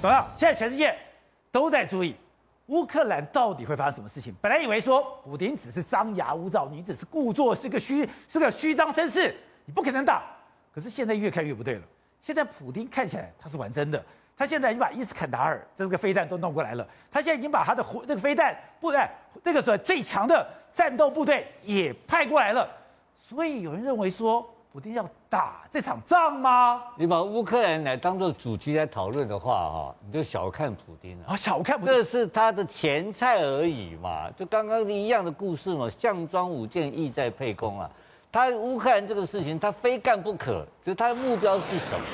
懂了？现在全世界都在注意乌克兰到底会发生什么事情。本来以为说普丁只是张牙舞爪，你只是故作是个虚是个虚张声势，你不可能打。可是现在越看越不对了。现在普丁看起来他是玩真的，他现在已经把伊斯坎达尔这个飞弹都弄过来了，他现在已经把他的那个飞弹部队那个时候最强的战斗部队也派过来了。所以有人认为说。普丁要打这场仗吗？你把乌克兰来当做主题来讨论的话，哈，你就小看普丁了啊！小看普丁，这是他的前菜而已嘛，就刚刚一样的故事嘛，项庄舞剑，意在沛公啊。他乌克兰这个事情，他非干不可，就是他的目标是什么？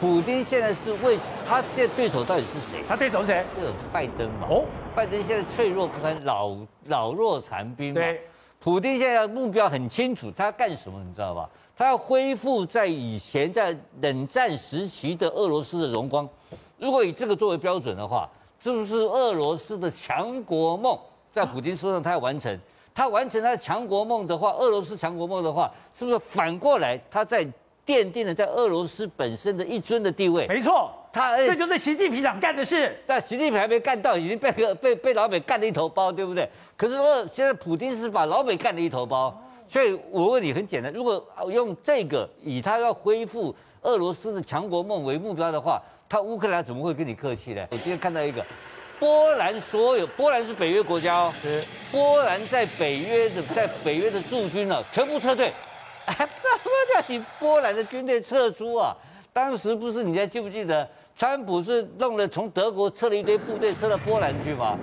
普丁现在是为他现在对手到底是谁？他对手是谁？这个拜登嘛。哦，拜登现在脆弱不堪，老老弱残兵嘛。对，普丁现在目标很清楚，他要干什么？你知道吧？他要恢复在以前在冷战时期的俄罗斯的荣光。如果以这个作为标准的话，是不是俄罗斯的强国梦在普丁身上他要完成？他完成他的强国梦的话，俄罗斯强国梦的话，是不是反过来他在奠定了在俄罗斯本身的一尊的地位？没错，他这就是习近平想干的事。但习近平还没干到，已经被被被老美干了一头包，对不对？可是说现在普京是把老美干了一头包。所以我问你很简单，如果用这个以他要恢复俄罗斯的强国梦为目标的话，他乌克兰怎么会跟你客气呢？我今天看到一个，波兰所有波兰是北约国家哦，是波兰在北约的在北约的驻军呢，全部撤退，怎么叫你波兰的军队撤出啊？当时不是你还记不记得，川普是弄了从德国撤了一堆部队撤到波兰去吗？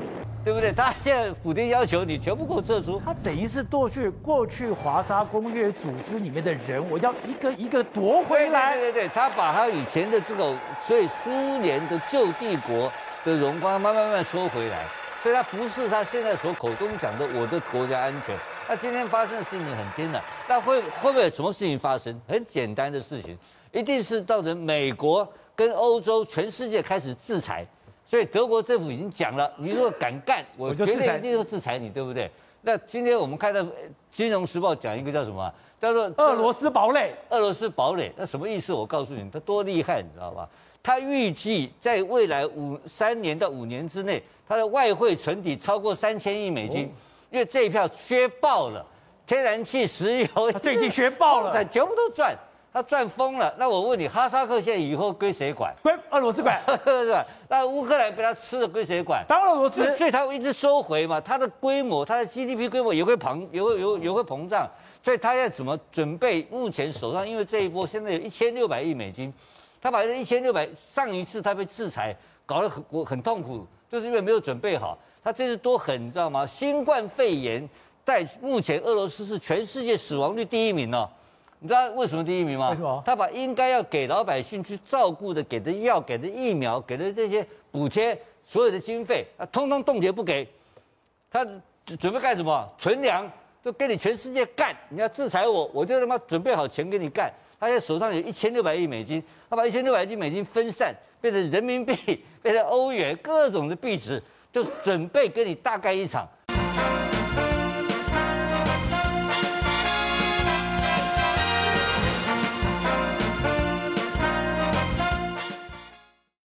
对不对？他现在普丁要求你全部给我撤出，他等于是过去过去华沙公约组织里面的人，我要一个一个夺回来。对对对，他把他以前的这个所以苏联的旧帝国的荣光慢慢慢慢收回来，所以他不是他现在所口中讲的我的国家安全。那今天发生的事情很艰难，那会会不会有什么事情发生？很简单的事情，一定是造成美国跟欧洲全世界开始制裁。所以德国政府已经讲了，你如果敢干，我绝对一定会制裁你，对不对？那今天我们看到《金融时报》讲一个叫什么？叫做俄罗斯堡垒。俄罗斯堡垒，那什么意思？我告诉你，它多厉害，你知道吧？它预计在未来五三年到五年之内，它的外汇存底超过三千亿美金，因为这一票削爆了，天然气、石油最近削爆了，全部都赚。他赚疯了，那我问你，哈萨克现在以后归谁管？归俄罗斯管，是吧？那乌克兰被他吃了，归谁管？当俄罗斯，所以他会一直收回嘛，他的规模，他的 GDP 规模也会膨，也会有也会膨胀，所以他要怎么准备？目前手上因为这一波现在有一千六百亿美金，他把这一千六百，上一次他被制裁搞得很我很痛苦，就是因为没有准备好。他这次多狠，你知道吗？新冠肺炎在目前俄罗斯是全世界死亡率第一名哦。你知道为什么第一名吗？为什么？他把应该要给老百姓去照顾的、给的药、给的疫苗、给的这些补贴，所有的经费啊，通通冻结不给。他准备干什么？存粮，就跟你全世界干。你要制裁我，我就他妈准备好钱给你干。他现在手上有一千六百亿美金，他把一千六百亿美金分散，变成人民币、变成欧元，各种的币值，就准备跟你大干一场。